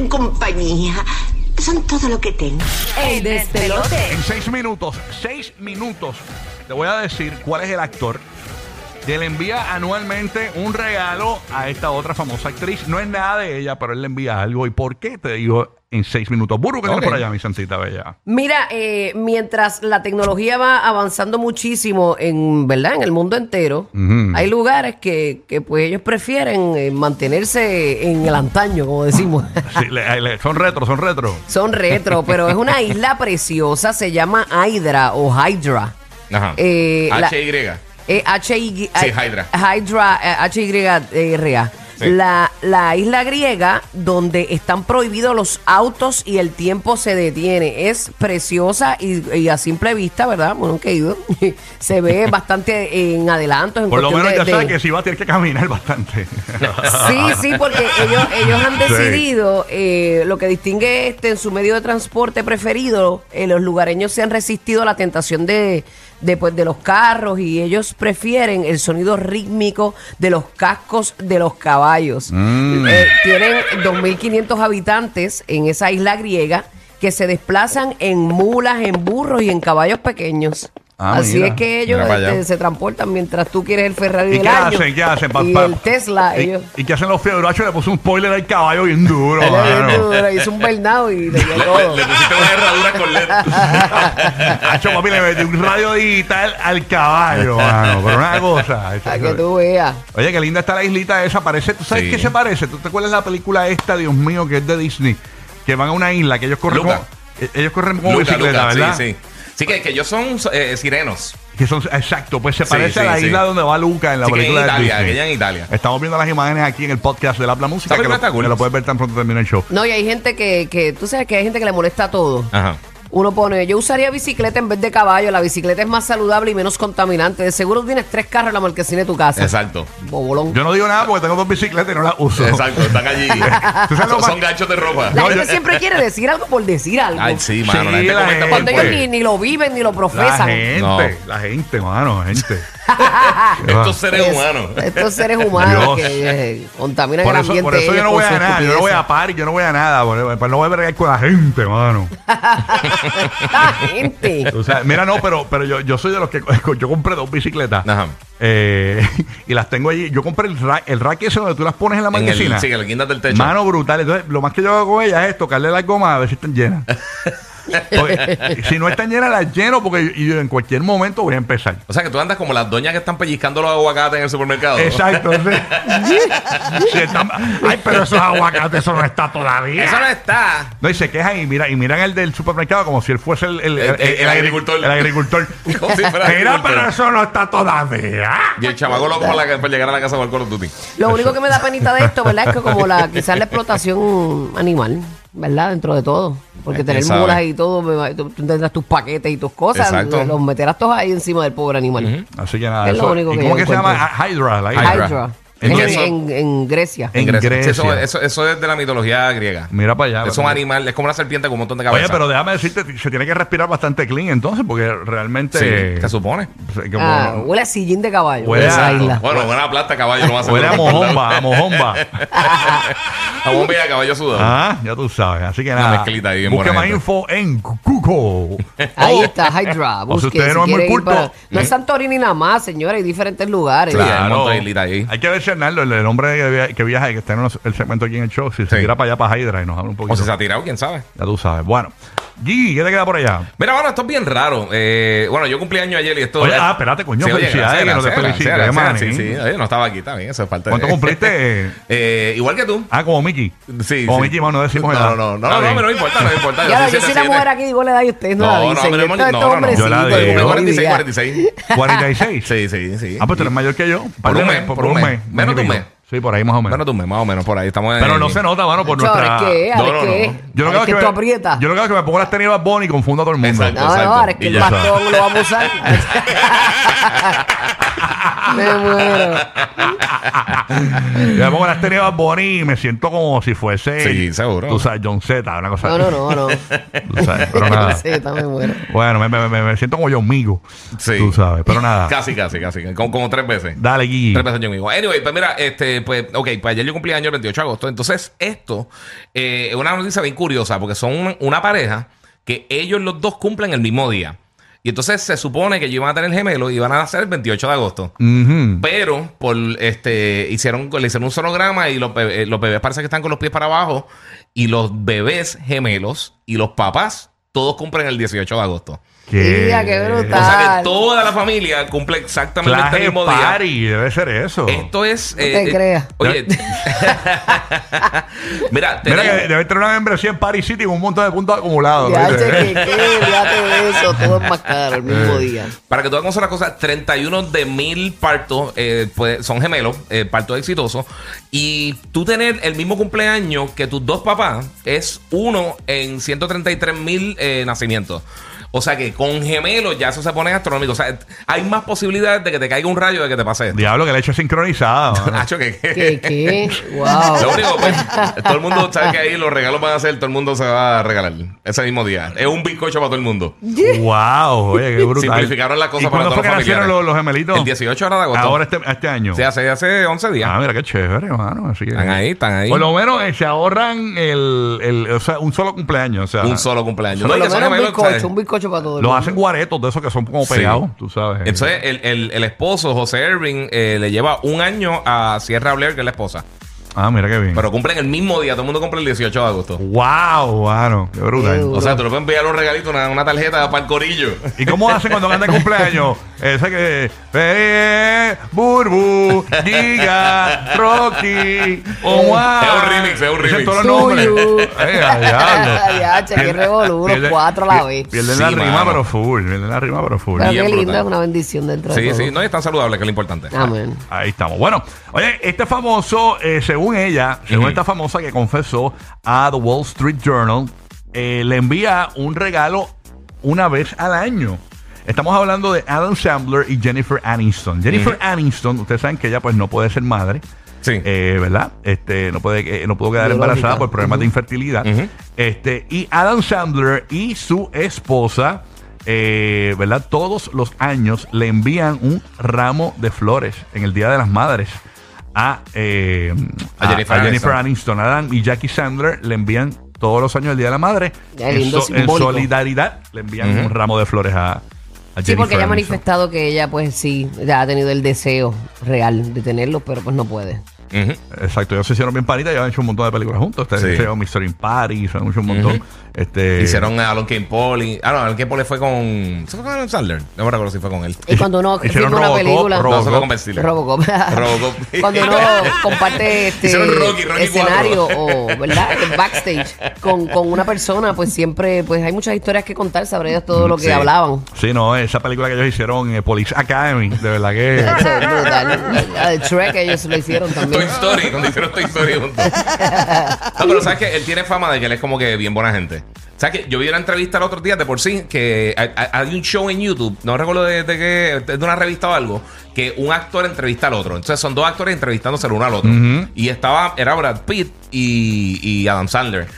hacen compañía. Son todo lo que tengo. El despelote. En seis minutos, seis minutos, te voy a decir cuál es el actor que le envía anualmente un regalo a esta otra famosa actriz. No es nada de ella, pero él le envía algo. ¿Y por qué? Te digo en seis minutos. Burro, que tienes Ok. por allá, mi santita bella? Mira, eh, mientras la tecnología va avanzando muchísimo en, ¿verdad? En el mundo entero, hay lugares que, que pues ellos prefieren eh, mantenerse en el antaño, como decimos. Sí, le- le- son retro, son retro. Son retro, pero es una isla preciosa, se llama Hydra o Hydra. Ajá. Eh, la- H-Y. Eh, H-Y- Sí, Hydra. Hydra, eh, H-Y-R-A. Sí. La, la isla griega donde están prohibidos los autos y el tiempo se detiene. Es preciosa y, y a simple vista, ¿verdad? Bueno, que ido. se ve bastante en adelanto. En Por lo menos de- ya de- que sí va a tener que caminar bastante. Sí, sí, porque ellos, ellos han Sí. decidido eh, lo que distingue este en su medio de transporte preferido. eh, los lugareños se han resistido a la tentación de, de, pues, de los carros y ellos prefieren el sonido rítmico de los cascos de los caballos. Mm. Eh, tienen 2.500 habitantes en esa isla griega que se desplazan en mulas, en burros y en caballos pequeños. Ah, Así mira. es que ellos este, se transportan mientras tú quieres el Ferrari ¿Y del qué año. hacen? ¿Qué hacen? Pa- y pa- el Tesla, ¿Y, ellos... ¿Y qué hacen los fiebrachos? Le puso un spoiler al caballo bien duro. Duro, hizo un bernado y le dio Le, todo. le pusiste una herradura con LED. Hacho, papi, le metí un radio digital al caballo, mano. Pero una cosa. eso- Para que tú veas. Oye, qué linda está la islita esa. Parece, ¿tú sabes Sí. qué se parece? ¿Tú te acuerdas de la película esta, Dios mío, que es de Disney? Que van a una isla, que ellos corren Luca. como, eh, ellos corren como Luca, bicicleta, Luca, ¿verdad? Sí, sí. Sí, que, que ellos son eh, sirenos. Que son, exacto, pues se Sí, parece sí, a la sí. isla donde va Luca en la Sí, que en película de Italia, Disney. aquella en Italia. Estamos viendo las imágenes aquí en el podcast de La Música, Esa que lo, película está cool. que lo puedes ver tan pronto termine el show. No, y hay gente que, que, tú sabes que hay gente que le molesta todo. Ajá. Uno pone, yo usaría bicicleta en vez de caballo, la bicicleta es más saludable y menos contaminante. De seguro tienes tres carros en la marquesina de tu casa. Exacto. Bobolón. Yo no digo nada porque tengo dos bicicletas y no las uso. Exacto, están allí. ¿Tú sabes lo son, son ganchos de ropa. la gente siempre quiere decir algo por decir algo. Ay, sí, mano. Sí, la gente la comenta gente. Cuando ellos ni, ni lo viven ni lo La profesan. gente, No. la gente, mano, gente. Estos seres Es- humanos. Estos seres humanos Dios. que eh, contaminan Por el eso, ambiente. por eso yo no voy a nada, yo no voy a par, yo no voy a nada, por- pues no voy a bregar con la gente, mano. La gente. O sea, mira, no, pero, pero yo, yo soy de los que yo compré dos bicicletas Ajá. eh, y las tengo allí. Yo compré el rack, el rack ese donde tú las pones en la marquesina. sí, que le guindas del techo. Mano brutal. Entonces, lo más que yo hago con ellas es tocarle las gomas a ver si están llenas. Si no están llenas, las lleno porque yo, en cualquier momento voy a empezar. O sea, que tú andas como las doñas que están pellizcando los aguacates en el supermercado. Exacto. sí. Si están- ay, pero esos aguacates, eso no está todavía. Eso no está. No, y se quejan y, mira, y miran el del supermercado como si él fuese el, el- El- el- el agricultor. El agricultor. Como si fuera mira, pero eso no está todavía. Y el chamaco loco para, la- para llegar a la casa con el Call of Duty. Lo único que me da penita de esto, ¿verdad? Es que como la quizás la explotación animal, ¿verdad? Dentro de todo. Porque ¿Quién tener sabe? mulas y todo, me va- tú, tú tendrás tus paquetes y tus cosas, Exacto. los meterás todos ahí encima del pobre animal. Así que nada. Es lo único ¿Y que cómo yo que se llama? encuentro. Hydra. la Hydra. Hydra. ¿En En, qué eso? en- en Grecia. En Sí, eso, Grecia. eso, eso es de la mitología griega. Mira para allá. Es un animal, es como una serpiente con un montón de cabezas. Oye, pero déjame decirte, se tiene que respirar bastante clean entonces, porque realmente. Sí, se supone. como- Ah, huele a sillín de caballo. Huele esa a- isla. Bueno, buena plata, caballo, lo más Huele a mojomba, a mojomba. A bomba y a caballo sudado. ah, ya tú sabes. Así que Una nada. mezclita ahí buena más gente. info en Google. Ahí está, Hydra. O Busque, usted si no es muy culto. para- No es Santorini nada más, señora, hay diferentes lugares. Sí, hay un montón de islitas ahí. Hay que ver si Arnaldo, el, el hombre que, via- que viaja y que está en el segmento aquí en el show, si se Sí. tira para allá para Hydra y nos habla un poquito. O si se ha tirado, quién sabe. Ya tú sabes. Bueno, Gigi, ¿qué te queda por allá? Mira, bueno, esto es bien raro. Eh, bueno, yo cumplí año ayer y esto. Oye, ah, espérate, coño, oye, felicidades, que no te gracias, felicité, gracias, maní. Sí, sí, oye, no estaba aquí, bien, eso es parte ¿Cuánto cumpliste? Eh, igual que tú. ah, como Mickey. Sí, Como sí. Mickey Mouse, no decimos No, edad. no, no, no, Está no, bien. pero no importa, no importa. Ya, yo soy la 77. mujer aquí, digo la edad y ustedes no, No, la no, dicen. pero Esto- no, estos no, no. hombrecitos, Yo la digo. no 46, diría. 46. 46. Sí, sí, sí. Ah, pues tú eres mayor que yo. Por un mes, por un mes. Menos de un mes. Sí, por ahí más o menos. Menos tú, más o menos, por ahí estamos en. Pero no se nota, mano, por Chaval, nuestra... es que, No, ahora no, es que, no. Yo lo que hago es que tú aprietas. me, yo lo que hago es que me pongo las tenis Bad Bunny y confundo a todo el mundo. Exacto. No, no, ahora es que Y el ya está. bastón lo vamos a usar. Me muero. Yo me pongo las Bad Bunny y me siento como si fuese. Sí, seguro. Tú sabes, John Z, una cosa No, no, no, no. Tú sabes, pero nada. Sí, me muero. Bueno, me, me, me, me siento como yo mismo. Sí. Tú sabes, pero nada. Casi, casi, casi. Como, como tres veces. Dale, Gui. Tres veces yo mismo. Anyway, pues mira, este, pues, ok, pues ayer yo cumplí año el 28 de agosto. Entonces, esto eh, es una noticia bien curiosa porque son una, una pareja que ellos los dos cumplen el mismo día. Y entonces se supone que ellos iban a tener gemelos y iban a nacer el 28 de agosto. Pero por este hicieron, le hicieron un sonograma y los bebés, los bebés parece que están con los pies para abajo. Y los bebés gemelos y los papás todos cumplen el 18 de agosto. Mira, qué brutal. O sea que toda la familia cumple exactamente el Clase mismo día. party, debe ser eso. Esto es. eh, No te creas. Oye. Mira, Mira que debe tener una membresía en Paris City con un montón de puntos acumulados. Ya, ¿viste? che, que qué, fíjate de eso, todo es más caro el mismo Eh. día. Para que tú hagas una cosa, 31 de mil partos eh, pues, son gemelos, eh, partos exitosos. Y tú tener el mismo cumpleaños que tus dos papás es uno en 133 mil eh, nacimientos. O sea que con gemelos ya eso se pone astronómico. O sea, hay más posibilidades de que te caiga un rayo de que te pase esto. Diablo, que le he hecho sincronizada. mano. Nacho, que- ¿Qué, qué? Lo único, pues, todo el mundo sabe que ahí los regalos van a ser, todo el mundo se va a regalar ese mismo día. Es un bizcocho para todo el mundo. wow, oye, qué brutal. Simplificaron la cosa ¿Y para todos fue los familiares? los, los gemelitos? El 18 ahora de agosto. Ahora este, este año. Sí, hace, hace 11 días. Ah, mira qué chévere, hermano. Así que, Están ahí, están ahí. Por lo menos eh, se ahorran el, el, o sea, un solo cumpleaños. O sea, un solo cumpleaños. Por y lo menos un bizcocho, un bizcocho para todo el Los mundo. hacen guaretos de esos que son como Sí. pegados, tú sabes. Entonces, el, el, el esposo, José Irving, eh, le lleva un año a Sierra Blair, que es la esposa. Ah, mira qué bien. Pero cumplen el mismo día, todo el mundo cumple el 18 de agosto. wow, mano, qué brutal. Qué duro. O sea, tú le puedes enviar un regalito, una, una tarjeta para el corillo. ¿Y cómo hacen cuando ganan cumpleaños? Ese que. Eh, Burbu, Giga, Rocky, Omar. Es un remix, es un remix. todos los nombres. Tuyo. Eh, a diablo. Ya, che, qué revolú, los cuatro a la vez. Pierden Sí, la rima, mano. pero full. Pierden la rima, pero full. Pero qué lindo, es una bendición dentro de Sí, todo. sí, no es tan saludable, que es lo importante. Amén. Ahí estamos. Bueno, oye, este famoso, eh, según ella, según esta famosa que confesó a The Wall Street Journal, eh, le envía un regalo una vez al año. Estamos hablando de Adam Sandler y Jennifer Aniston. Jennifer. Aniston, ustedes saben que ella pues no puede ser madre. Sí. Eh, ¿Verdad? Este, no puede, eh, no pudo quedar Biológica. embarazada por problemas de infertilidad. Este, y Adam Sandler y su esposa, eh, ¿verdad? Todos los años le envían un ramo de flores en el Día de las Madres a, eh, A Jennifer Aniston. Aniston. Adam y Jackie Sandler le envían todos los años el Día de la Madre. En, so- solidaridad le envían un ramo de flores a, a Sí, porque ella ha manifestado que ella, pues sí, ya ha tenido el deseo real de tenerlo, pero pues no puede. Exacto, ellos se hicieron bien panitas y han hecho un montón de películas juntos. Ustedes Sí. hicieron Mystery in Paris, han hecho un montón. Este, Hicieron a Alon Kane Paul. Ah, no, Alon Kane Paul fue con. ¿Se fue con Adam Sandler? No me recuerdo si fue con él. Y cuando uno Hicieron filma una Robocop, película... Robocop. No, se fue con Ben Stiller. Robocop. Robocop. Cuando uno comparte este Hicieron Rocky, Rocky escenario 4. o, ¿verdad? El backstage con, con una persona, pues siempre pues hay muchas historias que contar, sabré de todo lo que Sí. hablaban. Sí, no, esa película que ellos hicieron, eh, Police Academy, de verdad que. Eso es brutal. De Shrek ellos lo hicieron también. Toy Story, cuando hicieron Toy Story juntos. No, pero sabes que él tiene fama de que él es como que bien buena gente. ¿Sabes que Yo vi una entrevista el otro día de por sí que hay, un show en YouTube, no recuerdo de, de qué, de una revista o algo, que un actor entrevista al otro. Entonces son dos actores entrevistándose el uno al otro. Y estaba, era Brad Pitt y, y Adam Sandler.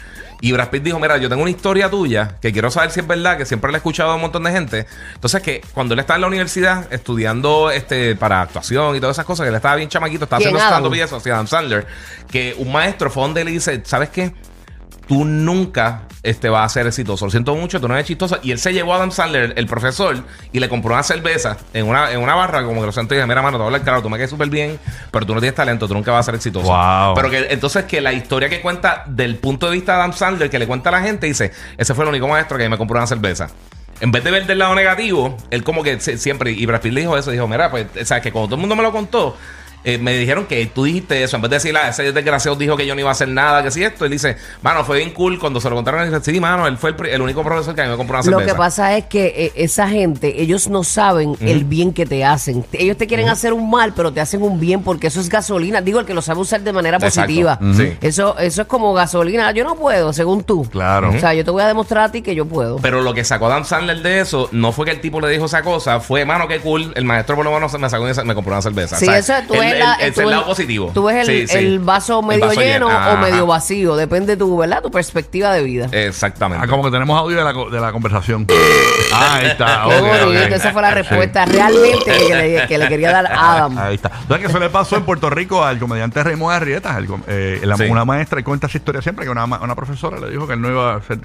Y Brad Pitt dijo, mira, yo tengo una historia tuya que quiero saber si es verdad, que siempre la he escuchado a un montón de gente. Entonces que cuando él estaba en la universidad estudiando este para actuación y todas esas cosas, que él estaba bien chamaquito, estaba ¿Quién, haciendo stand-up y eso, hacia Adam Sandler, que un maestro fue donde le dice, ¿sabes qué? Tú nunca este, vas a ser exitoso. Lo siento mucho, tú no eres chistoso. Y él se llevó a Adam Sandler, el profesor, y le compró una cerveza en una, en una barra, como que lo sentó y dije, mira, mano, te voy a hablar claro, tú me caes súper bien, pero tú no tienes talento, tú nunca vas a ser exitoso. Wow. Pero que entonces que la historia que cuenta del punto de vista de Adam Sandler, que le cuenta a la gente, dice, ese fue el único maestro que me compró una cerveza. En vez de ver del lado negativo, él como que siempre, y Brad Pitt le dijo eso, dijo, mira, pues, o sea, que cuando todo el mundo me lo contó, eh, me dijeron que tú dijiste eso. En vez de decir, ah, ese desgraciado dijo que yo no iba a hacer nada, que si esto. Él dice, mano, fue bien cool. Cuando se lo contaron, él dice, sí, mano, él fue el, el único profesor que a mí me compró una Lo cerveza. que pasa es que eh, esa gente, ellos no saben el bien que te hacen. Ellos te quieren hacer un mal, pero te hacen un bien porque eso es gasolina. Digo, el que lo sabe usar de manera Exacto. positiva. Sí. Eso, eso es como gasolina. Yo no puedo, según tú. Claro. O sea, yo te voy a demostrar a ti que yo puedo. Pero lo que sacó Adam Sandler de eso no fue que el tipo le dijo esa cosa, fue, mano, qué cool. El maestro por lo menos me sacó una- me compró una cerveza. Sí, sea, eso es- tú ves el- la- el- tú el ves- lado positivo. Tú ves el, Sí, sí. el vaso El medio vaso lleno o medio vacío. Depende de tu, ¿verdad? Tu perspectiva de vida. Exactamente. Ah, como que tenemos audio de la, de la conversación. Ah, ahí está. Qué esa fue la respuesta realmente que le, que le quería dar a Adam. Ahí está. ¿Sabes que eso le pasó en Puerto Rico al comediante Raymond Arrieta? Eh, la- Sí. Una maestra y cuenta esa historia siempre que una, una profesora le dijo que él no iba a hacer.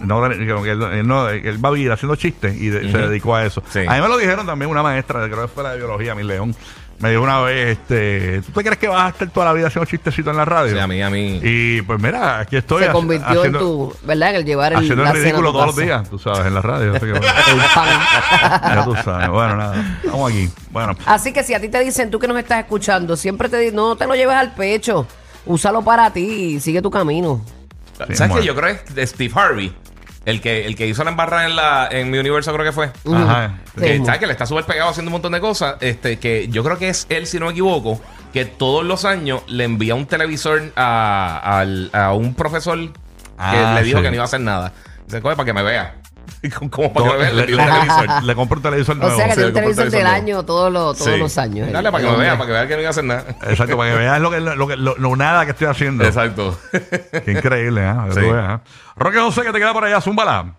No, que él, él no- él va a vivir haciendo chistes y de- se dedicó a eso. Sí. A mí me lo dijeron también una maestra, creo que fue la de biología, mi león. Me dijo una vez, este, ¿tú te crees que vas a estar toda la vida haciendo chistecitos en la radio? Sí, a mí, a mí. Y pues mira, aquí estoy. Se convirtió en tu, ¿verdad? En el llevar el, Haciendo el ridículo todos los días, tú sabes, en la radio. así que, bueno, ya tú sabes. Bueno, nada. Estamos aquí. Bueno, Así que si a ti te dicen, tú que nos estás escuchando, siempre te dicen, no te lo lleves al pecho, úsalo para ti y sigue tu camino. Sí, ¿Sabes bueno. qué? Yo creo que es de Steve Harvey. El que, el que hizo la embarrada en, la, en mi universo, creo que fue. Ajá. Que, Sí. ¿sabes? que le está súper pegado haciendo un montón de cosas. Este, que yo creo que es él, si no me equivoco, que todos los años le envía un televisor a, al- a un profesor que Ah, le dijo sí. que no iba a hacer nada. Dice, coge para que me vea. Como- para que le le, envió un televisor. le compro un televisor O nuevo. sea que sí, tiene un televisor el del año todos los, todos Sí. los años. Dale el- para que me vea, para que vea que no iba a hacer nada. Exacto, para que veas lo, que, lo, que- lo- lo nada que estoy haciendo. Exacto. Qué increíble, ¿eh? Sí. ¿eh? Roque José, que te queda por allá, zúmbala.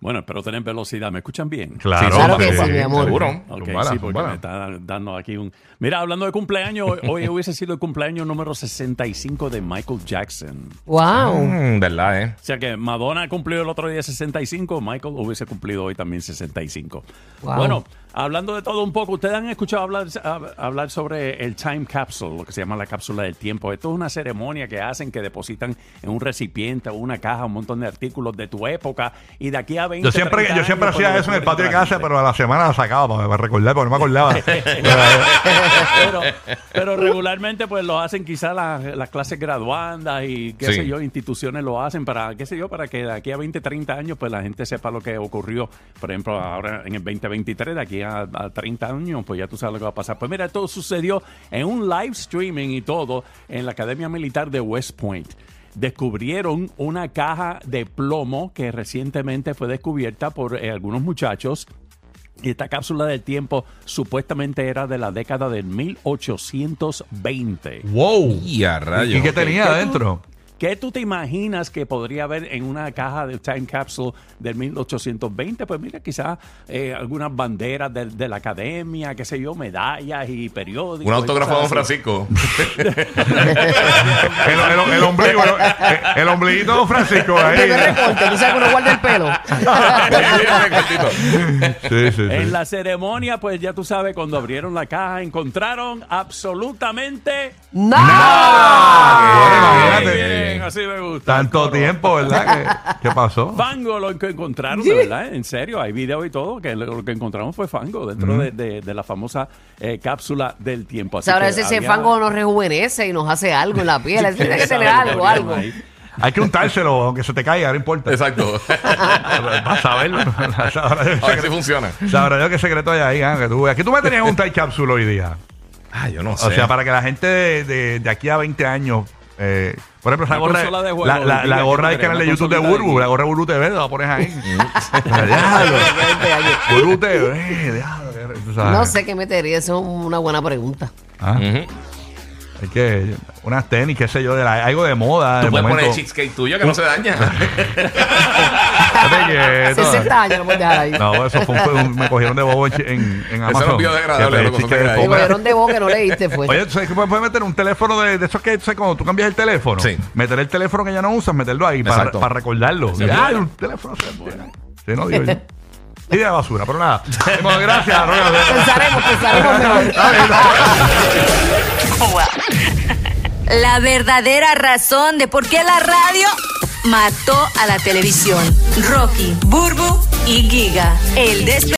Bueno, espero tener velocidad. ¿Me escuchan bien? Claro, Sí, Claro que sí, sí, mi amor. Seguro. Ok, Zúmbala, sí, porque me está dando aquí un... Mira, hablando de cumpleaños, hoy- hoy hubiese sido el cumpleaños número 65 de Michael Jackson. Wow. Mm, ¿Verdad, eh? O sea que Madonna cumplió el otro día 65, Michael hubiese cumplido hoy también 65. Wow. Bueno, hablando de todo un poco, ¿ustedes han escuchado hablar, hab- hablar sobre el time capsule, lo que se llama la cápsula del tiempo? Esto es una ceremonia que hacen que depositan en un recipiente o una caja un montón de artículos de tu época y de aquí a 20 Yo siempre, 30 yo siempre años, hacía pues, eso en el patio de casa, pero a la semana la sacaba para, para recordar, porque no me acordaba. pero, pero regularmente pues lo hacen quizás las, las clases graduandas y qué Sí. sé yo, instituciones lo hacen para, qué sé yo, para que de aquí a 20, 30 años pues la gente sepa lo que ocurrió. Por ejemplo, ahora en el 2023, de aquí a, a 30 años, pues ya tú sabes lo que va a pasar. Pues mira, todo sucedió en un live streaming y todo en la Academia Militar de West Point. Descubrieron una caja de plomo que recientemente fue descubierta por eh, algunos muchachos y esta cápsula del tiempo supuestamente era de la década del 1820. wow. Y a rayos. ¿Y qué tenía ¿Qué tú- adentro? ¿Qué tú te imaginas que podría haber en una caja de time capsule del 1820? Pues mira, quizás eh, algunas banderas de, de la academia, qué sé yo, medallas y periódicos. Un autógrafo de Don. Francisco. El, el, el ombligo, el, el ombliguito de Don Francisco ahí. tú sabes que uno guarda el pelo. Sí, sí, sí. En la ceremonia, pues ya tú sabes, cuando abrieron la caja, encontraron absolutamente ¡No! Bueno, Muy imagínate. Bien, así me gusta. Tanto tiempo, ¿verdad? ¿Qué, qué pasó? Fango lo que encontraron, de verdad, en serio, hay video y todo, que lo, lo que encontramos fue fango dentro de, de- de la famosa eh, cápsula del tiempo. Así Sabrá que si ese había- fango nos rejuvenece y nos hace algo en la piel. Tiene que tener algo, algo. ahí. Hay que untárselo, aunque se te caiga, no importa. Exacto. Vas a verlo. Sabrá Dios A ver si funciona. Sabrá Dios qué secreto hay ahí. ah, que tú veas. Aquí tú me tenías un time capsule hoy día. Ah, yo no sé. O sea, para que la gente de, de- de aquí a 20 años. Eh, por ejemplo, esa Una gorra, de juego, la, la- la gorra ¿qué del canal de? YouTube de Burbu, la gorra de Burbu TV, la pones ahí. Mm. Diablo. Burbu TV, diablo. tú sabes. No sé qué metería, eso es una buena pregunta. Ah, Ujú. Hay que. Unas tenis, qué sé yo, de la- algo de moda. Tú de puedes poner el momento. cheesecake tuyo que no se daña. Estate quieto. 60 años lo puedes dejar ahí. No, eso fue un, me cogieron de bobo en, en, en Amazon. no es biodegradable, Que- loco, te cogieron de boca que no leíste, fue. Oye, ¿tú sabes que puedes meter un teléfono de, de esos que, tú sabes, cuando tú cambias el teléfono? Sí. Meter el teléfono que ya no usas, meterlo ahí para, para recordarlo. Ah, un teléfono. Sí, no digo yo. Idea de basura, pero nada. Bueno, gracias, Roger. Pensaremos, pensaremos mejor. La verdadera razón de por qué la radio mató a la televisión. Rocky, Burbu y Giga. El despe